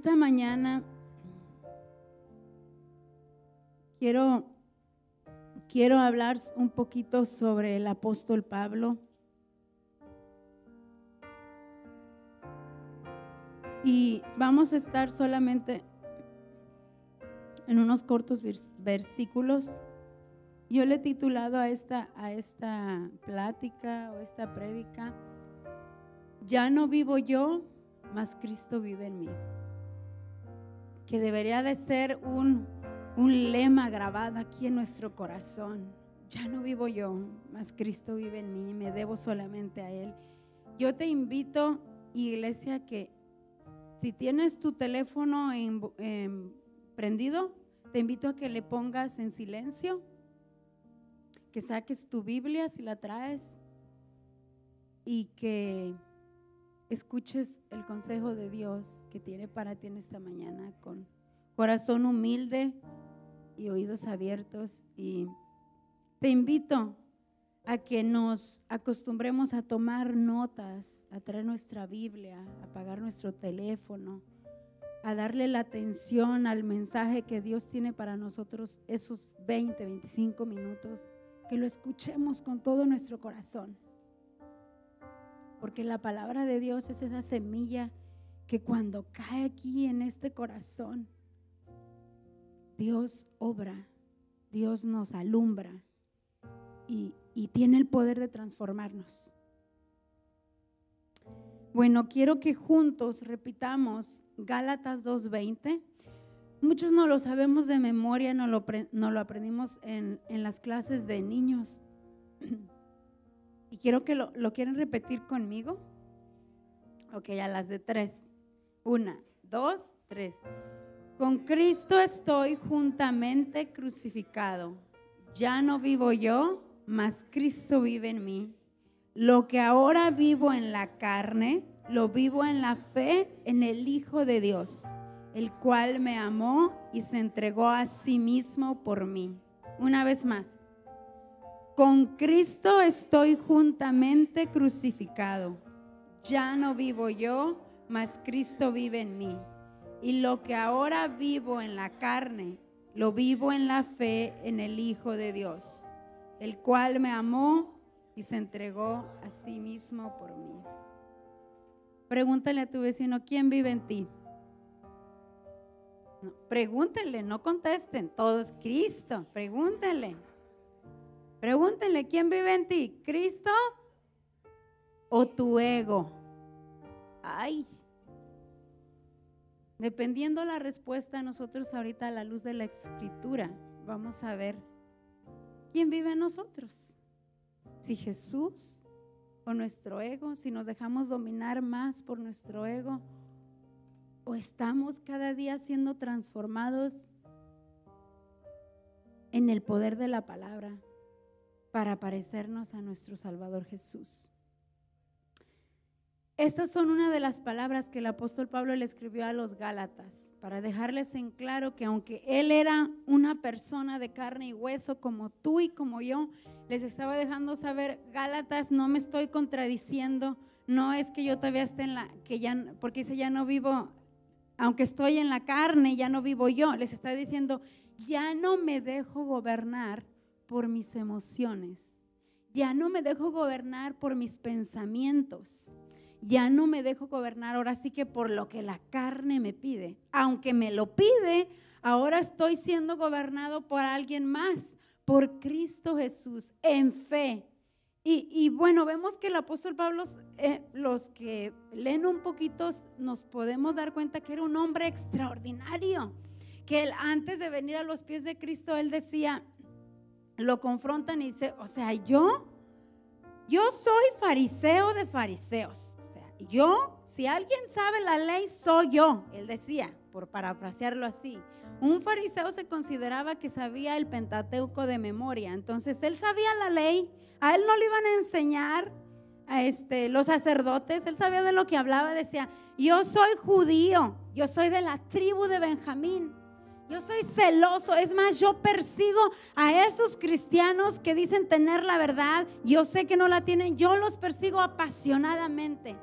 esta mañana quiero, quiero hablar un poquito sobre el apóstol Pablo. Y vamos a estar solamente en unos cortos versículos. Yo le he titulado a esta, a esta plática o esta prédica, Ya no vivo yo, mas Cristo vive en mí. Que debería de ser un, un lema grabado aquí en nuestro corazón. Ya no vivo yo, mas Cristo vive en mí, me debo solamente a Él. Yo te invito, iglesia, que si tienes tu teléfono prendido, te invito a que le pongas en silencio, que saques tu Biblia si la traes y que escuches el consejo de Dios que tiene para ti en esta mañana con corazón humilde y oídos abiertos. Y te invito a que nos acostumbremos a tomar notas, a traer nuestra Biblia, a apagar nuestro teléfono, a darle la atención al mensaje que Dios tiene para nosotros esos 20, 25 minutos, que lo escuchemos con todo nuestro corazón. Porque la palabra de Dios es esa semilla que cuando cae aquí en este corazón, Dios obra, Dios nos alumbra y, tiene el poder de transformarnos. Bueno, quiero que juntos repitamos Gálatas 2.20. Muchos no lo sabemos de memoria, no lo, aprendimos en, en, las clases de niños. Y quiero que lo, lo quieren repetir conmigo. Ok, a las de tres. Una, dos, tres. Con Cristo estoy juntamente crucificado. Ya no vivo yo, mas Cristo vive en mí. Lo que ahora vivo en la carne, lo vivo en la fe en el Hijo de Dios, el cual me amó y se entregó a sí mismo por mí. Una vez más, con Cristo estoy juntamente crucificado. Ya no vivo yo, mas Cristo vive en mí. Y lo que ahora vivo en la carne, lo vivo en la fe en el Hijo de Dios el cual me amó y se entregó a sí mismo por mí. Pregúntale a tu vecino, ¿quién vive en ti? No, no contesten, todo es Cristo, pregúntenle. Pregúntenle, ¿quién vive en ti? ¿Cristo o tu ego? Ay, dependiendo la respuesta, nosotros ahorita a la luz de la escritura vamos a ver ¿quién vive en nosotros? Si Jesús o nuestro ego, si nos dejamos dominar más por nuestro ego, o estamos cada día siendo transformados en el poder de la palabra para parecernos a nuestro Salvador Jesús. Estas son una de las palabras que el apóstol Pablo le escribió a los Gálatas para dejarles en claro que aunque él era una persona de carne y hueso como tú y como yo, les estaba dejando saber, Gálatas, no me estoy contradiciendo, no es que yo todavía esté en la, que ya, porque dice, ya no vivo, aunque estoy en la carne, ya no vivo yo, les está diciendo, ya no me dejo gobernar por mis emociones, ya no me dejo gobernar por mis pensamientos ya no me dejo gobernar ahora sí que por lo que la carne me pide. Aunque me lo pide, ahora estoy siendo gobernado por alguien más, por Cristo Jesús, en fe. Y, bueno, vemos que el apóstol Pablo, eh, los que leen un poquito, nos podemos dar cuenta que era un hombre extraordinario, que él antes de venir a los pies de Cristo, él decía, lo confrontan y dice, o sea, yo, yo soy fariseo de fariseos. Yo, si alguien sabe la ley, soy yo, él decía, por parafrasearlo así. Un fariseo se consideraba que sabía el Pentateuco de memoria, entonces él sabía la ley, a él no le iban a enseñar a este, los sacerdotes, él sabía de lo que hablaba, decía, yo soy judío, yo soy de la tribu de Benjamín, yo soy celoso, es más, yo persigo a esos cristianos que dicen tener la verdad, yo sé que no la tienen, yo los persigo apasionadamente.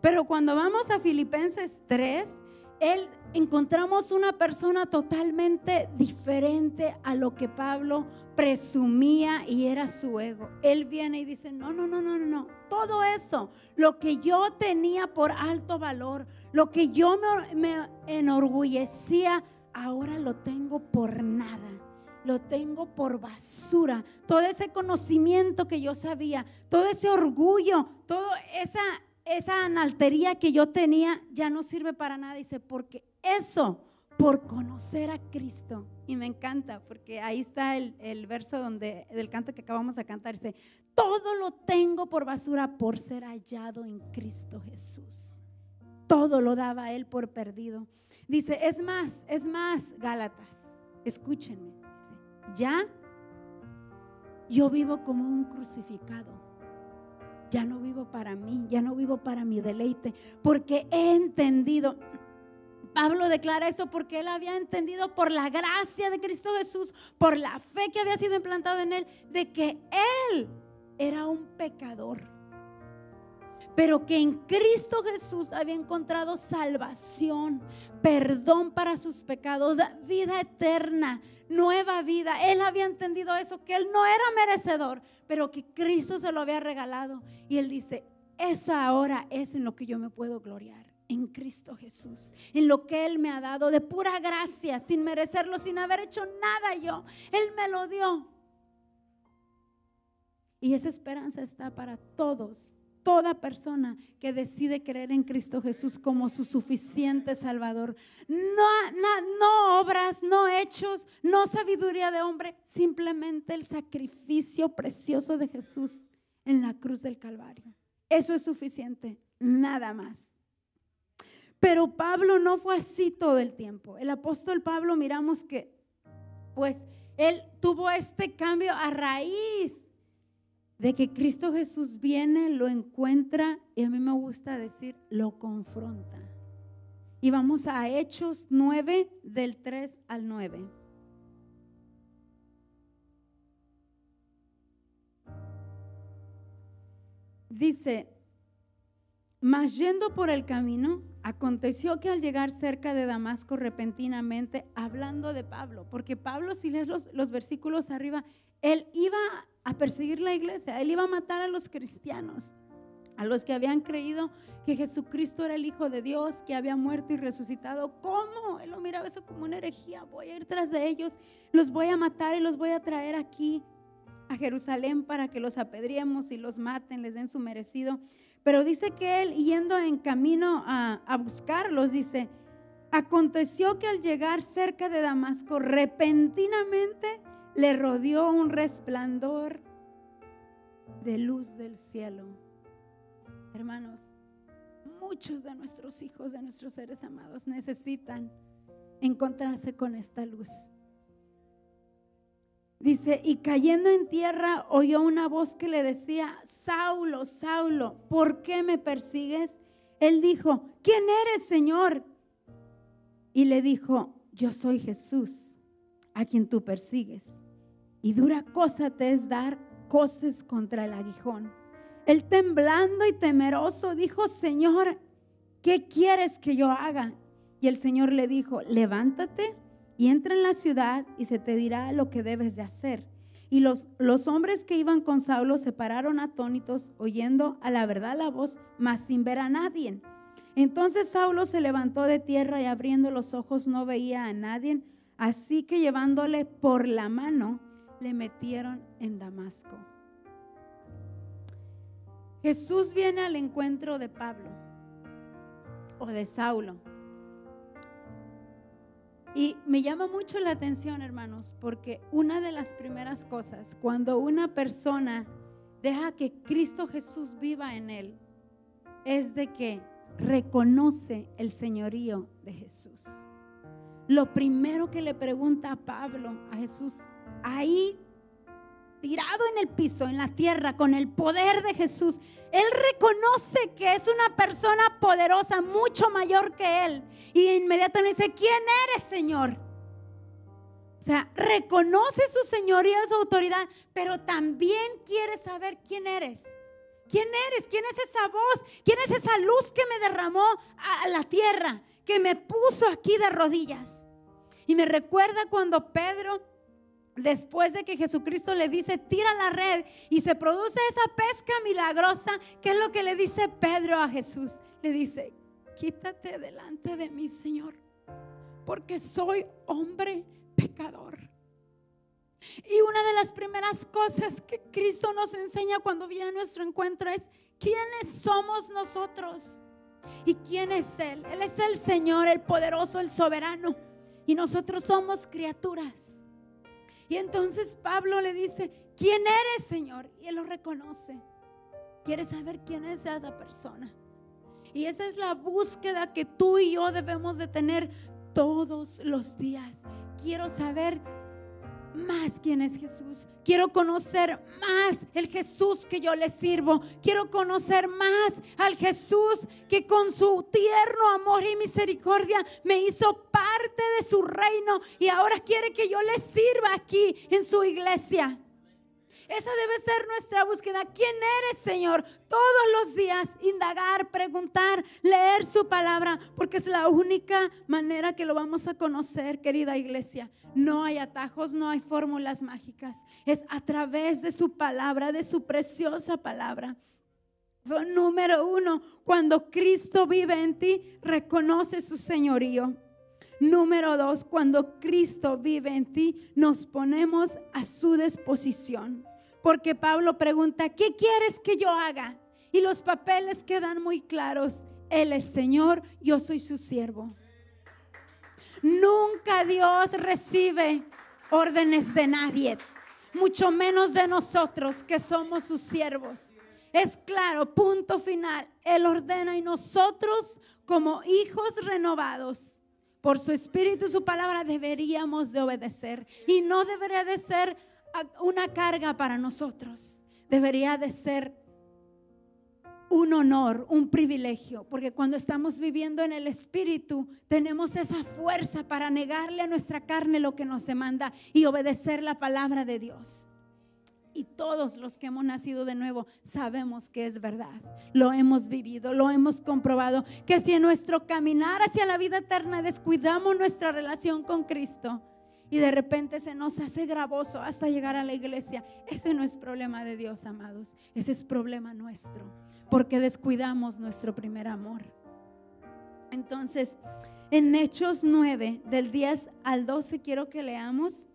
Pero cuando vamos a Filipenses 3, él encontramos una persona totalmente diferente a lo que Pablo presumía y era su ego. Él viene y dice, no, no, no, no, no, todo eso, lo que yo tenía por alto valor, lo que yo me enorgullecía, ahora lo tengo por nada lo tengo por basura. Todo ese conocimiento que yo sabía, todo ese orgullo, toda esa, esa analtería que yo tenía, ya no sirve para nada. Dice, porque eso, por conocer a Cristo. Y me encanta, porque ahí está el, el verso donde, del canto que acabamos de cantar. Dice, todo lo tengo por basura por ser hallado en Cristo Jesús. Todo lo daba él por perdido. Dice, es más, es más, Gálatas, escúchenme ya yo vivo como un crucificado. Ya no vivo para mí, ya no vivo para mi deleite, porque he entendido. Pablo declara esto porque él había entendido por la gracia de Cristo Jesús, por la fe que había sido implantada en él, de que él era un pecador pero que en Cristo Jesús había encontrado salvación, perdón para sus pecados, vida eterna, nueva vida. Él había entendido eso, que él no era merecedor, pero que Cristo se lo había regalado. Y él dice, esa ahora es en lo que yo me puedo gloriar. En Cristo Jesús, en lo que Él me ha dado de pura gracia, sin merecerlo, sin haber hecho nada yo. Él me lo dio. Y esa esperanza está para todos toda persona que decide creer en Cristo Jesús como su suficiente Salvador. No, obras, no hechos, no sabiduría de hombre, simplemente el sacrificio precioso de Jesús en la cruz del Calvario. Eso es suficiente, nada más. Pero Pablo no fue así todo el tiempo. El apóstol Pablo miramos que, pues, él tuvo este cambio a raíz de que Cristo Jesús viene, lo encuentra y a mí me gusta decir, lo confronta. Y vamos a Hechos 9 del 3 al 9. Dice, mas yendo por el camino, aconteció que al llegar cerca de Damasco repentinamente, hablando de Pablo, porque Pablo, si lees los, los versículos arriba, él iba a perseguir la iglesia, él iba a matar a los cristianos, a los que habían creído que Jesucristo era el Hijo de Dios, que había muerto y resucitado. ¿Cómo? Él lo miraba eso como una herejía. Voy a ir tras de ellos, los voy a matar y los voy a traer aquí a Jerusalén para que los apedriemos y los maten, les den su merecido. Pero dice que él, yendo en camino a, a buscarlos, dice, aconteció que al llegar cerca de Damasco, repentinamente le rodeó un resplandor de luz del cielo. Hermanos, muchos de nuestros hijos, de nuestros seres amados, necesitan encontrarse con esta luz. Dice, y cayendo en tierra oyó una voz que le decía, Saulo, Saulo, ¿por qué me persigues? Él dijo, ¿quién eres, Señor? Y le dijo, yo soy Jesús, a quien tú persigues y dura cosa te es dar coces contra el aguijón. Él temblando y temeroso dijo, Señor, ¿qué quieres que yo haga? Y el Señor le dijo, levántate y entra en la ciudad y se te dirá lo que debes de hacer. Y los, los hombres que iban con Saulo se pararon atónitos, oyendo a la verdad la voz, mas sin ver a nadie. Entonces Saulo se levantó de tierra y abriendo los ojos no veía a nadie, así que llevándole por la mano, le metieron en Damasco. Jesús viene al encuentro de Pablo o de Saulo. Y me llama mucho la atención, hermanos, porque una de las primeras cosas, cuando una persona deja que Cristo Jesús viva en él, es de que reconoce el señorío de Jesús. Lo primero que le pregunta a Pablo a Jesús ahí tirado en el piso, en la tierra, con el poder de Jesús, él reconoce que es una persona poderosa, mucho mayor que él. Y inmediatamente dice, ¿quién eres, Señor? O sea, reconoce su señoría, su autoridad, pero también quiere saber quién eres. ¿Quién eres? ¿Quién es esa voz? ¿Quién es esa luz que me derramó a la tierra? que me puso aquí de rodillas. Y me recuerda cuando Pedro, después de que Jesucristo le dice, tira la red y se produce esa pesca milagrosa, ¿qué es lo que le dice Pedro a Jesús? Le dice, quítate delante de mí, Señor, porque soy hombre pecador. Y una de las primeras cosas que Cristo nos enseña cuando viene a nuestro encuentro es quiénes somos nosotros y quién es Él. Él es el Señor, el poderoso, el soberano. Y nosotros somos criaturas. Y entonces Pablo le dice, ¿quién eres, Señor? Y Él lo reconoce. Quiere saber quién es esa persona. Y esa es la búsqueda que tú y yo debemos de tener todos los días. Quiero saber más quién es Jesús. Quiero conocer más el Jesús que yo le sirvo. Quiero conocer más al Jesús que con su tierno amor y misericordia me hizo parte de su reino y ahora quiere que yo le sirva aquí en su iglesia. Esa debe ser nuestra búsqueda. ¿Quién eres, Señor? Todos los días indagar, preguntar, leer su palabra, porque es la única manera que lo vamos a conocer, querida iglesia. No hay atajos, no hay fórmulas mágicas. Es a través de su palabra, de su preciosa palabra. Son número uno, cuando Cristo vive en ti, reconoce su señorío. Número dos, cuando Cristo vive en ti, nos ponemos a su disposición. Porque Pablo pregunta, ¿qué quieres que yo haga? Y los papeles quedan muy claros. Él es Señor, yo soy su siervo. Nunca Dios recibe órdenes de nadie, mucho menos de nosotros que somos sus siervos. Es claro, punto final. Él ordena y nosotros como hijos renovados por su espíritu y su palabra deberíamos de obedecer. Y no debería de ser una carga para nosotros. Debería de ser un honor, un privilegio, porque cuando estamos viviendo en el Espíritu, tenemos esa fuerza para negarle a nuestra carne lo que nos demanda y obedecer la palabra de Dios. Y todos los que hemos nacido de nuevo sabemos que es verdad. Lo hemos vivido, lo hemos comprobado, que si en nuestro caminar hacia la vida eterna descuidamos nuestra relación con Cristo, y de repente se nos hace gravoso hasta llegar a la iglesia. Ese no es problema de Dios, amados. Ese es problema nuestro, porque descuidamos nuestro primer amor. Entonces, en Hechos 9, del 10 al 12, quiero que leamos.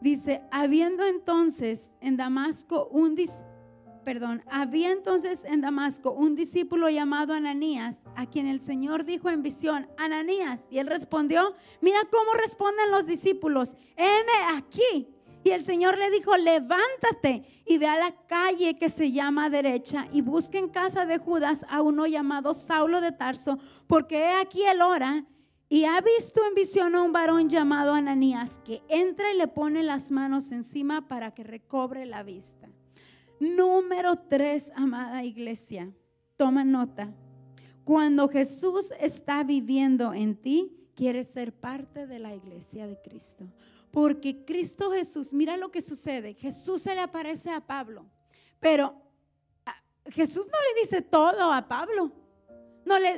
Dice, habiendo entonces en Damasco un, perdón, había entonces en Damasco un discípulo llamado Ananías, a quien el Señor dijo en visión, Ananías, y él respondió, mira cómo responden los discípulos, heme aquí. Y el Señor le dijo, levántate y ve a la calle que se llama derecha y busque en casa de Judas a uno llamado Saulo de Tarso, porque he aquí el hora y ha visto en visión a un varón llamado Ananías que entra y le pone las manos encima para que recobre la vista. Número tres, amada iglesia, toma nota. Cuando Jesús está viviendo en ti, quieres ser parte de la iglesia de Cristo. Porque Cristo Jesús, mira lo que sucede. Jesús se le aparece a Pablo, pero Jesús no le dice todo a Pablo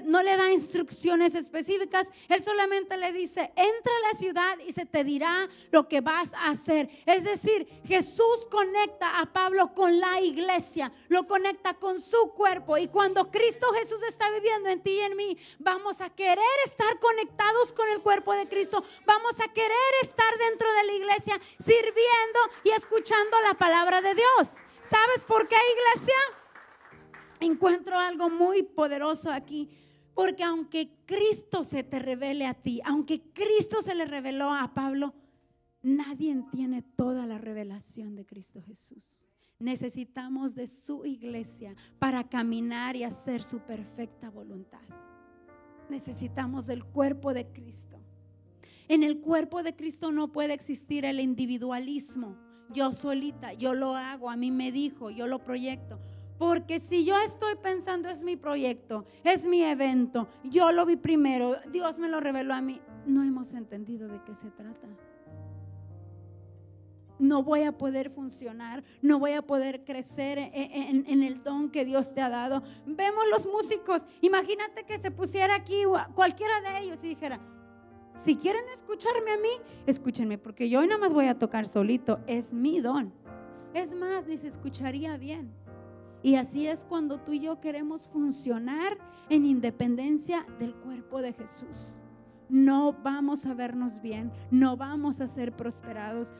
no le, da instrucciones específicas, él solamente le dice, entra a la ciudad y se te dirá lo que vas a hacer. Es decir, Jesús conecta a Pablo con la iglesia, lo conecta con su cuerpo y cuando Cristo Jesús está viviendo en ti y en mí, vamos a querer estar conectados con el cuerpo de Cristo, vamos a querer estar dentro de la iglesia sirviendo y escuchando la palabra de Dios. ¿Sabes por qué, iglesia? Encuentro algo muy poderoso aquí. Porque aunque Cristo se te revele a ti, aunque Cristo se le reveló a Pablo, nadie tiene toda la revelación de Cristo Jesús. Necesitamos de su iglesia para caminar y hacer su perfecta voluntad. Necesitamos del cuerpo de Cristo. En el cuerpo de Cristo no puede existir el individualismo. Yo solita, yo lo hago, a mí me dijo, yo lo proyecto. Porque si yo estoy pensando es mi proyecto, es mi evento, yo lo vi primero, Dios me lo reveló a mí, no hemos entendido de qué se trata. no voy a poder funcionar, no voy a poder crecer en, en, el don que Dios te ha dado. Vemos los músicos, imagínate que se pusiera aquí cualquiera de ellos y dijera, si quieren escucharme a mí, escúchenme, porque yo hoy nada más voy a tocar solito, es mi don. Es más, ni se escucharía bien. Y así es cuando tú y yo queremos funcionar en independencia del cuerpo de Jesús. No vamos a vernos bien, no vamos a ser prosperados.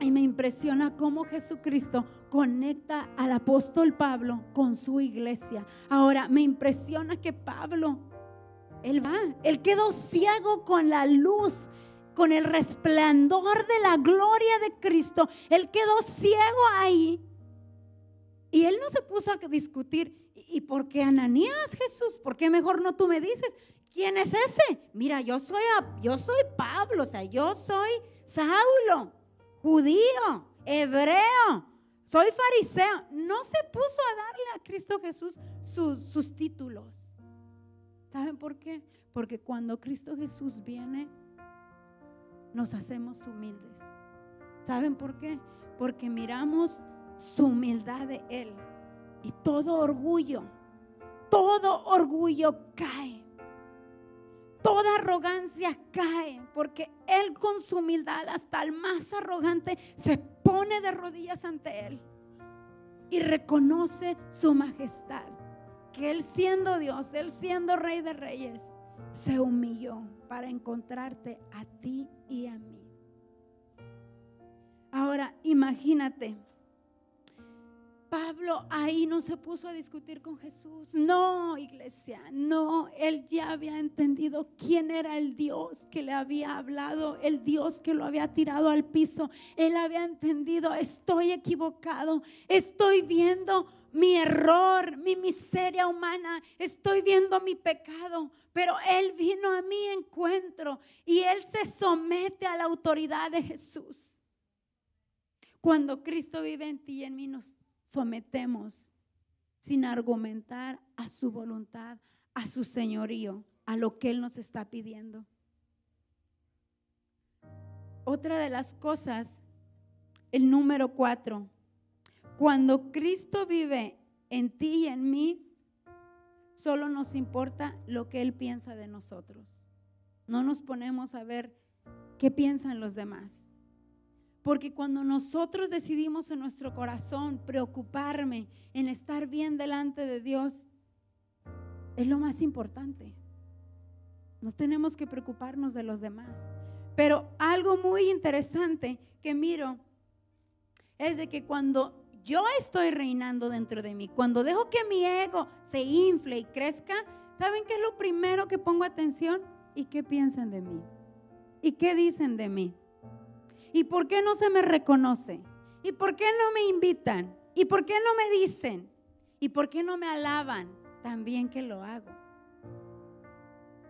Y me impresiona cómo Jesucristo conecta al apóstol Pablo con su iglesia. Ahora, me impresiona que Pablo, él va, él quedó ciego con la luz, con el resplandor de la gloria de Cristo. Él quedó ciego ahí y él no se puso a discutir, ¿y por qué Ananías, Jesús? ¿Por qué mejor no tú me dices? ¿Quién es ese? Mira, yo soy, yo soy Pablo, o sea, yo soy Saulo, judío, hebreo, soy fariseo. No se puso a darle a Cristo Jesús sus, sus títulos. ¿Saben por qué? Porque cuando Cristo Jesús viene, nos hacemos humildes. ¿Saben por qué? Porque miramos su humildad de Él. Y todo orgullo, todo orgullo cae. Toda arrogancia cae porque Él con su humildad, hasta el más arrogante, se pone de rodillas ante Él y reconoce su majestad. Que Él siendo Dios, Él siendo Rey de Reyes, se humilló para encontrarte a ti y a mí. Ahora, imagínate Pablo ahí no se puso a discutir con Jesús. No, iglesia, no. Él ya había entendido quién era el Dios que le había hablado, el Dios que lo había tirado al piso. Él había entendido, estoy equivocado, estoy viendo mi error, mi miseria humana, estoy viendo mi pecado, pero Él vino a mi encuentro y Él se somete a la autoridad de Jesús. Cuando Cristo vive en ti y en mí, nos sometemos sin argumentar a su voluntad, a su señorío, a lo que Él nos está pidiendo. Otra de las cosas, el número cuatro, cuando Cristo vive en ti y en mí, solo nos importa lo que Él piensa de nosotros. No nos ponemos a ver qué piensan los demás. Porque cuando nosotros decidimos en nuestro corazón preocuparme en estar bien delante de Dios, es lo más importante. No tenemos que preocuparnos de los demás. Pero algo muy interesante que miro es de que cuando yo estoy reinando dentro de mí, cuando dejo que mi ego se infle y crezca, ¿saben qué es lo primero que pongo atención? ¿Y qué piensan de mí? ¿Y qué dicen de mí? ¿Y por qué no se me reconoce? ¿Y por qué no me invitan? ¿Y por qué no me dicen? ¿Y por qué no me alaban? También que lo hago.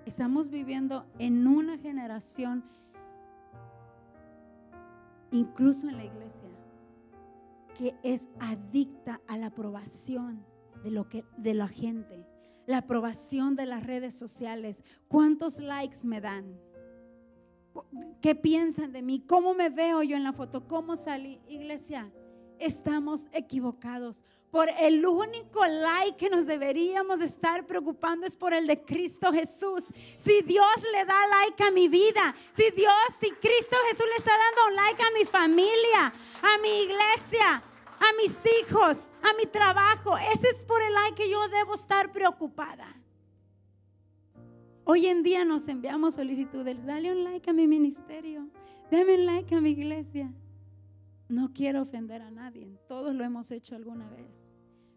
Estamos viviendo en una generación, incluso en la iglesia, que es adicta a la aprobación de, lo que, de la gente, la aprobación de las redes sociales. ¿Cuántos likes me dan? ¿Qué piensan de mí? ¿Cómo me veo yo en la foto? ¿Cómo salí? Iglesia, estamos equivocados. Por el único like que nos deberíamos estar preocupando es por el de Cristo Jesús. Si Dios le da like a mi vida, si Dios, si Cristo Jesús le está dando like a mi familia, a mi iglesia, a mis hijos, a mi trabajo, ese es por el like que yo debo estar preocupada. Hoy en día nos enviamos solicitudes. Dale un like a mi ministerio. Dame un like a mi iglesia. No quiero ofender a nadie. Todos lo hemos hecho alguna vez.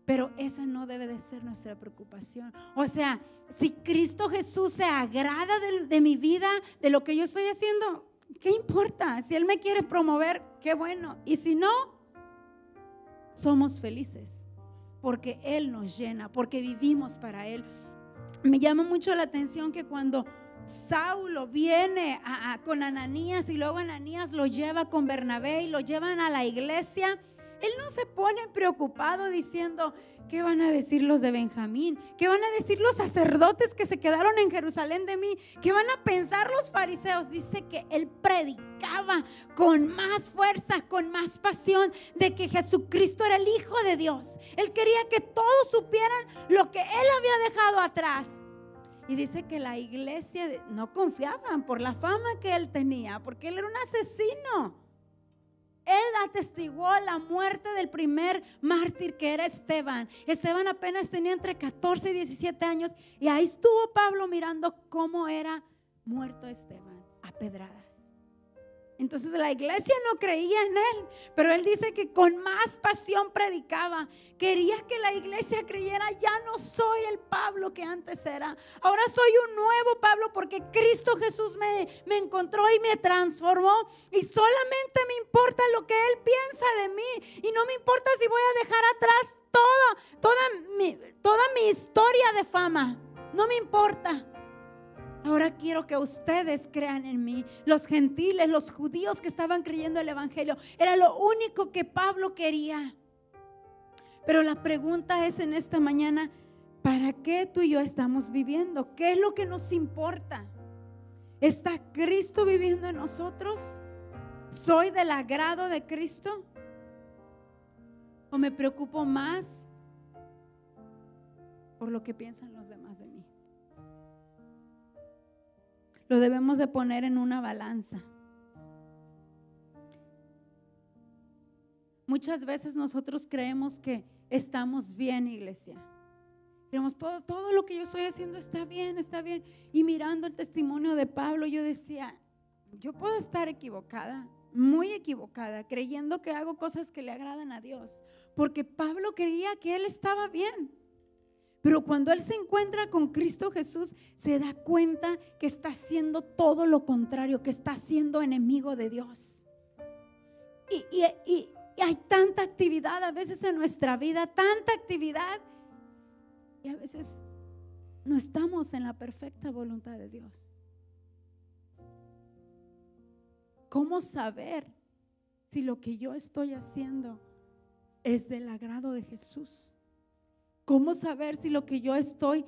Pero esa no debe de ser nuestra preocupación. O sea, si Cristo Jesús se agrada de, de, mi vida, de lo que yo estoy haciendo, ¿qué importa? Si Él me quiere promover, qué bueno. Y si no, somos felices. Porque Él nos llena, porque vivimos para Él me llama mucho la atención que cuando Saulo viene con Ananías y luego Ananías lo lleva con Bernabé y lo llevan a la iglesia, Él no se pone preocupado diciendo, ¿qué van a decir los de Benjamín? ¿Qué van a decir los sacerdotes que se quedaron en Jerusalén de mí? ¿Qué van a pensar los fariseos? Dice que él predicaba con más fuerza, con más pasión de que Jesucristo era el Hijo de Dios. Él quería que todos supieran lo que él había dejado atrás. Y dice que la iglesia no confiaban por la fama que él tenía, porque él era un asesino. Él atestiguó la muerte del primer mártir que era Esteban. Esteban apenas tenía entre 14 y 17 años y ahí estuvo Pablo mirando cómo era muerto Esteban a pedradas. Entonces la iglesia no creía en él, pero él dice que con más pasión predicaba. Quería que la iglesia creyera, ya no soy el Pablo que antes era. Ahora soy un nuevo Pablo porque Cristo Jesús me, me encontró y me transformó. Y solamente me importa lo que Él piensa de mí. Y no me importa si voy a dejar atrás toda, toda, mi, toda mi historia de fama. No me importa. Ahora quiero que ustedes crean en mí. Los gentiles, los judíos que estaban creyendo el Evangelio, era lo único que Pablo quería. Pero la pregunta es en esta mañana, ¿para qué tú y yo estamos viviendo? ¿Qué es lo que nos importa? ¿Está Cristo viviendo en nosotros? ¿Soy del agrado de Cristo? ¿O me preocupo más por lo que piensan los demás de mí? Lo debemos de poner en una balanza. Muchas veces nosotros creemos que estamos bien, iglesia. Creemos todo, todo lo que yo estoy haciendo está bien, está bien. Y mirando el testimonio de Pablo, yo decía, yo puedo estar equivocada, muy equivocada, creyendo que hago cosas que le agradan a Dios. Porque Pablo creía que él estaba bien. Pero cuando él se encuentra con Cristo Jesús, se da cuenta que está haciendo todo lo contrario, que está siendo enemigo de Dios. Y, hay tanta actividad a veces en nuestra vida, tanta actividad, y a veces no estamos en la perfecta voluntad de Dios. ¿Cómo saber si lo que yo estoy haciendo es del agrado de Jesús? ¿Cómo saber si lo que yo estoy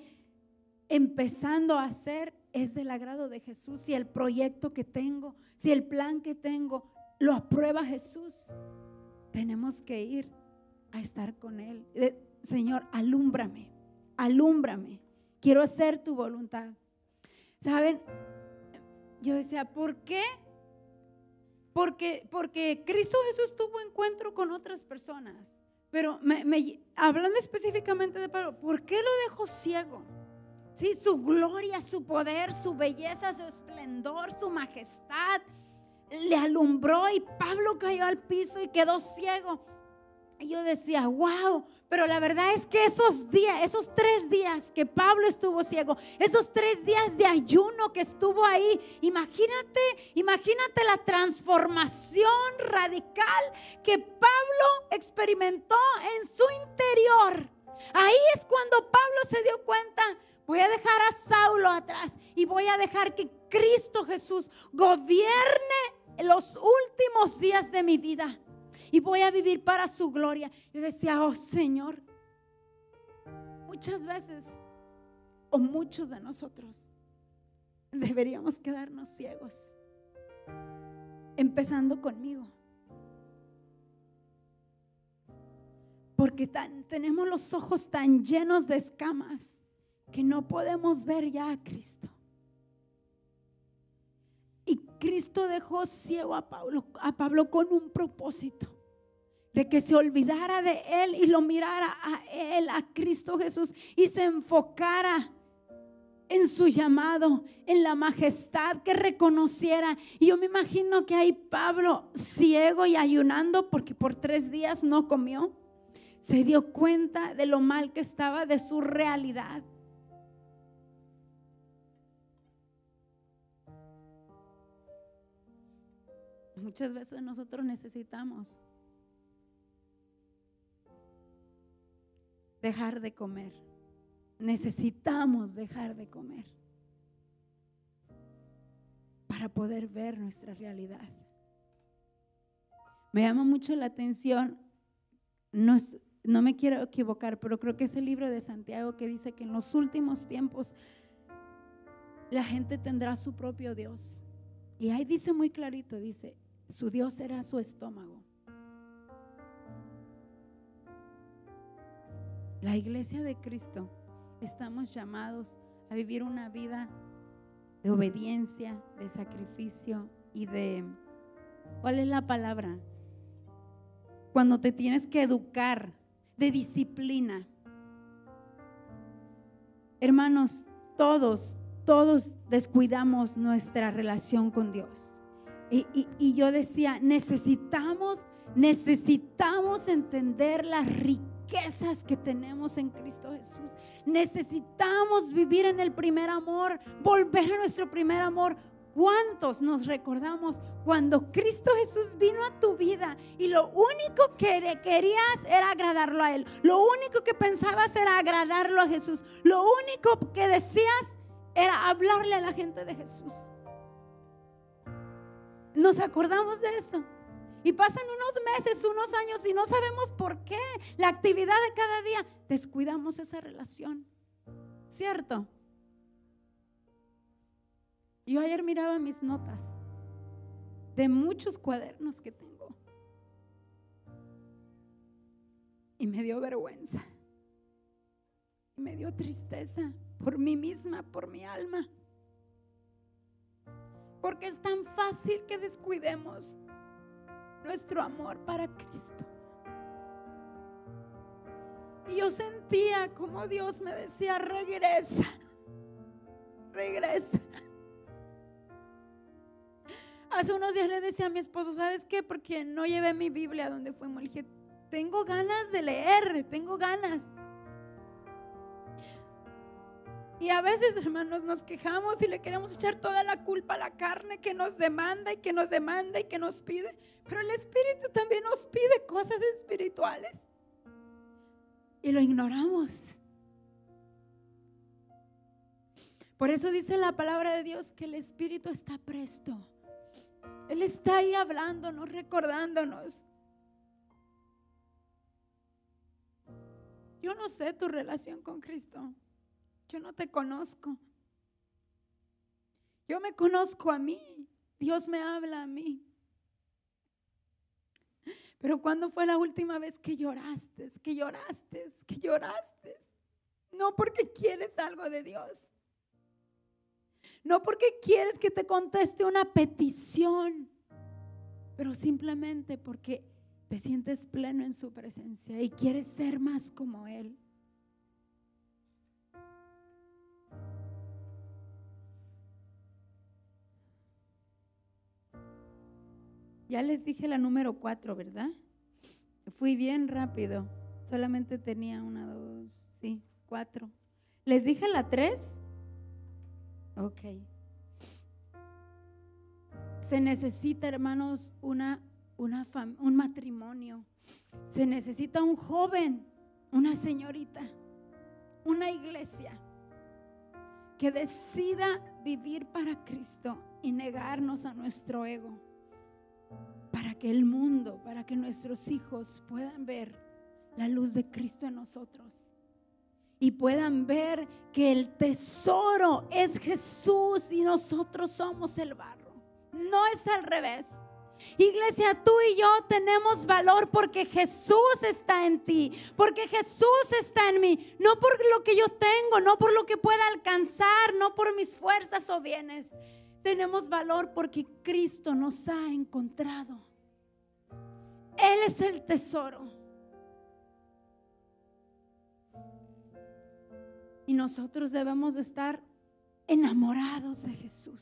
empezando a hacer es del agrado de Jesús? Si el proyecto que tengo, si el plan que tengo lo aprueba Jesús. Tenemos que ir a estar con Él. Señor, alúmbrame, alúmbrame. Quiero hacer tu voluntad. ¿Saben? Yo decía, ¿por qué? Porque, porque Cristo Jesús tuvo encuentro con otras personas. Pero hablando específicamente de Pablo, ¿por qué lo dejó ciego? Sí, su gloria, su poder, su belleza, su esplendor, su majestad le alumbró y Pablo cayó al piso y quedó ciego. Y yo decía, wow, pero la verdad es que esos días, esos tres días que Pablo estuvo ciego, esos tres días de ayuno que estuvo ahí, imagínate, imagínate la transformación radical que Pablo experimentó en su interior. Ahí es cuando Pablo se dio cuenta, voy a dejar a Saulo atrás y voy a dejar que Cristo Jesús gobierne los últimos días de mi vida y voy a vivir para su gloria. Yo decía, oh Señor, muchas veces, o muchos de nosotros, deberíamos quedarnos ciegos, empezando conmigo. Porque tenemos los ojos tan llenos de escamas que no podemos ver ya a Cristo. Y Cristo dejó ciego a Pablo, con un propósito de que se olvidara de Él y lo mirara a Él, a Cristo Jesús, y se enfocara en su llamado, en la majestad que reconociera. Y yo me imagino que ahí Pablo, ciego y ayunando, porque por tres días no comió, se dio cuenta de lo mal que estaba, de su realidad. Muchas veces nosotros necesitamos dejar de comer. Necesitamos dejar de comer para poder ver nuestra realidad. Me llama mucho la atención no, no me quiero equivocar, pero creo que es el libro de Santiago que dice que en los últimos tiempos la gente tendrá su propio Dios. Y ahí dice muy clarito, dice, su Dios será su estómago. La iglesia de Cristo estamos llamados a vivir una vida de obediencia, de sacrificio y de... ¿Cuál es la palabra? Cuando te tienes que educar, de disciplina. Hermanos, todos, todos descuidamos nuestra relación con Dios. Y, y yo decía, necesitamos, necesitamos entender la que tenemos en Cristo Jesús. Necesitamos vivir en el primer amor, volver a nuestro primer amor. ¿Cuántos nos recordamos cuando Cristo Jesús vino a tu vida y lo único que querías era agradarlo a Él? Lo único que pensabas era agradarlo a Jesús. Lo único que decías era hablarle a la gente de Jesús. Nos acordamos de eso. Y pasan unos meses, unos años y no sabemos por qué. La actividad de cada día, descuidamos esa relación. ¿Cierto? Yo ayer miraba mis notas de muchos cuadernos que tengo. Y me dio vergüenza. Y me dio tristeza por mí misma, por mi alma. Porque es tan fácil que descuidemos nuestro amor para Cristo. Y yo sentía como Dios me decía, regresa, regresa. Hace unos días le decía a mi esposo, ¿sabes qué? Porque no llevé mi Biblia donde fuimos. Le dije, tengo ganas de leer, tengo ganas. Y a veces, hermanos, nos quejamos y le queremos echar toda la culpa a la carne que nos demanda y que nos demanda y que nos pide. Pero el Espíritu también nos pide cosas espirituales. Y lo ignoramos. Por eso dice la palabra de Dios que el Espíritu está presto. Él está ahí hablándonos, recordándonos. Yo no sé tu relación con Cristo. Yo no te conozco. Yo me conozco a mí. Dios me habla a mí. Pero ¿cuándo fue la última vez que lloraste? Que lloraste, que lloraste. No porque quieres algo de Dios. No porque quieres que te conteste una petición. Pero simplemente porque te sientes pleno en su presencia y quieres ser más como Él. Ya les dije la número cuatro, ¿verdad? Fui bien rápido. Solamente tenía una, dos, sí, cuatro. ¿Les dije la tres? Ok. Se necesita, hermanos, una, una un matrimonio. Se necesita un joven, una señorita, una iglesia que decida vivir para Cristo y negarnos a nuestro ego para que el mundo, para que nuestros hijos puedan ver la luz de Cristo en nosotros y puedan ver que el tesoro es Jesús y nosotros somos el barro. No es al revés. Iglesia, tú y yo tenemos valor porque Jesús está en ti, porque Jesús está en mí, no por lo que yo tengo, no por lo que pueda alcanzar, no por mis fuerzas o bienes. Tenemos valor porque Cristo nos ha encontrado. Él es el tesoro. Y nosotros debemos estar enamorados de Jesús.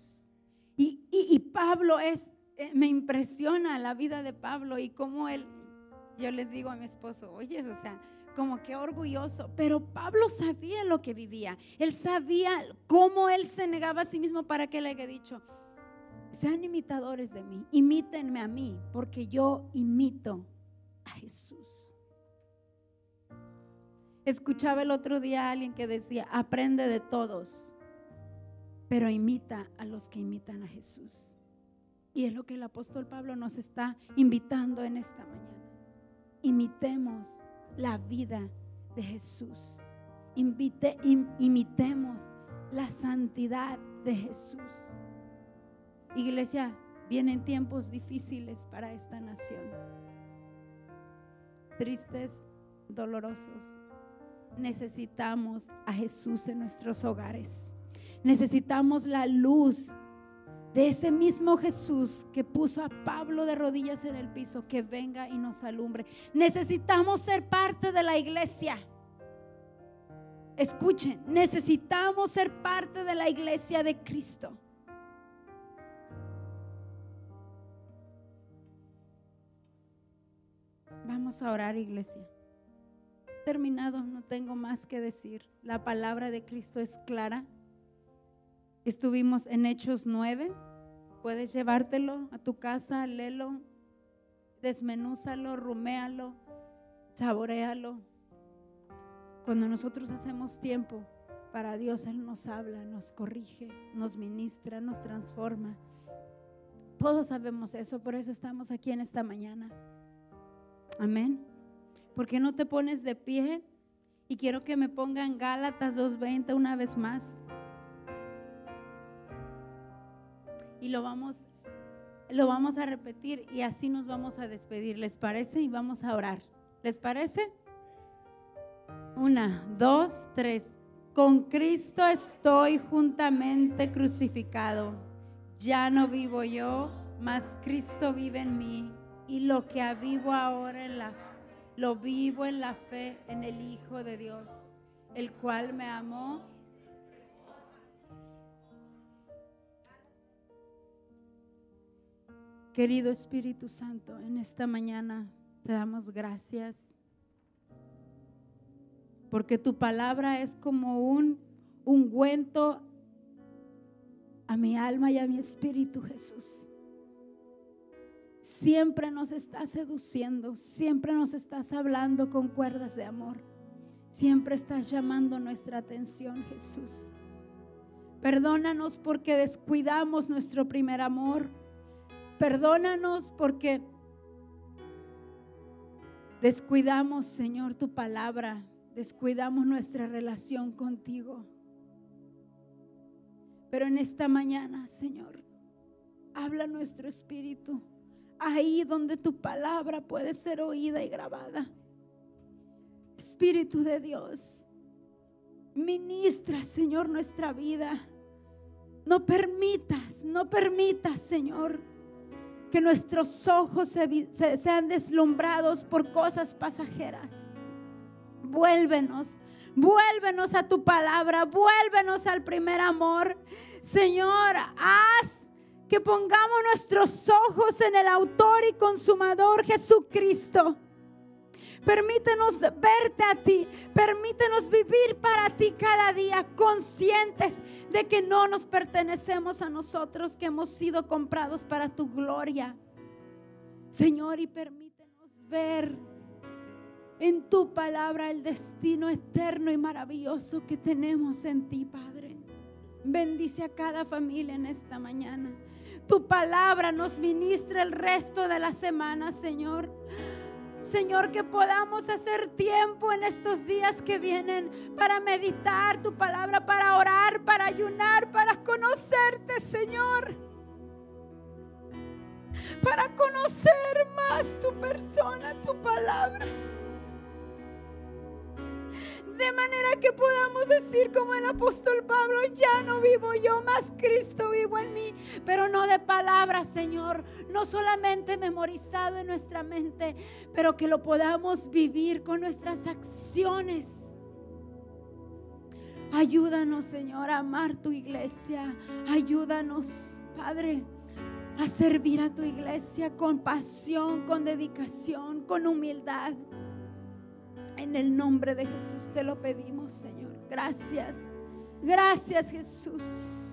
Y, Pablo es, eh, me impresiona la vida de Pablo y cómo él, yo le digo a mi esposo, oye, o sea, como que orgulloso, pero Pablo sabía lo que vivía. Él sabía cómo él se negaba a sí mismo para que le haya dicho, sean imitadores de mí, imítenme a mí, porque yo imito a Jesús. Escuchaba el otro día a alguien que decía, aprende de todos, pero imita a los que imitan a Jesús. Y es lo que el apóstol Pablo nos está invitando en esta mañana. imitemos la vida de Jesús. Imitemos la santidad de Jesús. Iglesia, vienen tiempos difíciles para esta nación. Tristes, dolorosos. Necesitamos a Jesús en nuestros hogares. Necesitamos la luz de ese mismo Jesús que puso a Pablo de rodillas en el piso, que venga y nos alumbre. Necesitamos ser parte de la iglesia. Escuchen, necesitamos ser parte de la iglesia de Cristo. Vamos a orar, iglesia. Terminado, no tengo más que decir. La palabra de Cristo es clara. Estuvimos en Hechos 9. Puedes llevártelo a tu casa, léelo, desmenúzalo, ruméalo, saborealo. Cuando nosotros hacemos tiempo para Dios, Él nos habla, nos corrige, nos ministra, nos transforma. Todos sabemos eso, por eso estamos aquí en esta mañana. Amén. ¿Por qué no te pones de pie? Y quiero que me pongan Gálatas 2.20 una vez más. Y lo vamos, lo vamos a repetir y así nos vamos a despedir. ¿Les parece? Y vamos a orar. ¿Les parece? Una, dos, tres. Con Cristo estoy juntamente crucificado. Ya no vivo yo, mas Cristo vive en mí. Y lo que vivo ahora lo vivo en la fe en el Hijo de Dios, el cual me amó Querido Espíritu Santo, en esta mañana te damos gracias porque tu palabra es como un ungüento a mi alma y a mi espíritu, Jesús. Siempre nos estás seduciendo, siempre nos estás hablando con cuerdas de amor, siempre estás llamando nuestra atención, Jesús. Perdónanos porque descuidamos nuestro primer amor Perdónanos porque descuidamos, Señor, tu palabra, descuidamos nuestra relación contigo. Pero en esta mañana, Señor, habla nuestro espíritu, ahí donde tu palabra puede ser oída y grabada. Espíritu de Dios, ministra, Señor, nuestra vida. No permitas, no permitas, Señor, que nuestros ojos sean deslumbrados por cosas pasajeras. Vuélvenos, vuélvenos a tu palabra, vuélvenos al primer amor. Señor, haz que pongamos nuestros ojos en el autor y consumador Jesucristo Permítenos verte a ti. Permítenos vivir para ti cada día, conscientes de que no nos pertenecemos a nosotros, que hemos sido comprados para tu gloria. Señor, y permítenos ver en tu palabra el destino eterno y maravilloso que tenemos en ti, Padre. Bendice a cada familia en esta mañana. Tu palabra nos ministra el resto de la semana, Señor. Señor, que podamos hacer tiempo en estos días que vienen para meditar tu palabra, para orar, para ayunar, para conocerte, Señor. Para conocer más tu persona, tu palabra de manera que podamos decir como el apóstol Pablo, ya no vivo yo, más Cristo vivo en mí, pero no de palabras, Señor, no solamente memorizado en nuestra mente, pero que lo podamos vivir con nuestras acciones. Ayúdanos, Señor, a amar tu iglesia. Ayúdanos, Padre, a servir a tu iglesia con pasión, con dedicación, con humildad. En el nombre de Jesús te lo pedimos, Señor. Gracias. Gracias, Jesús.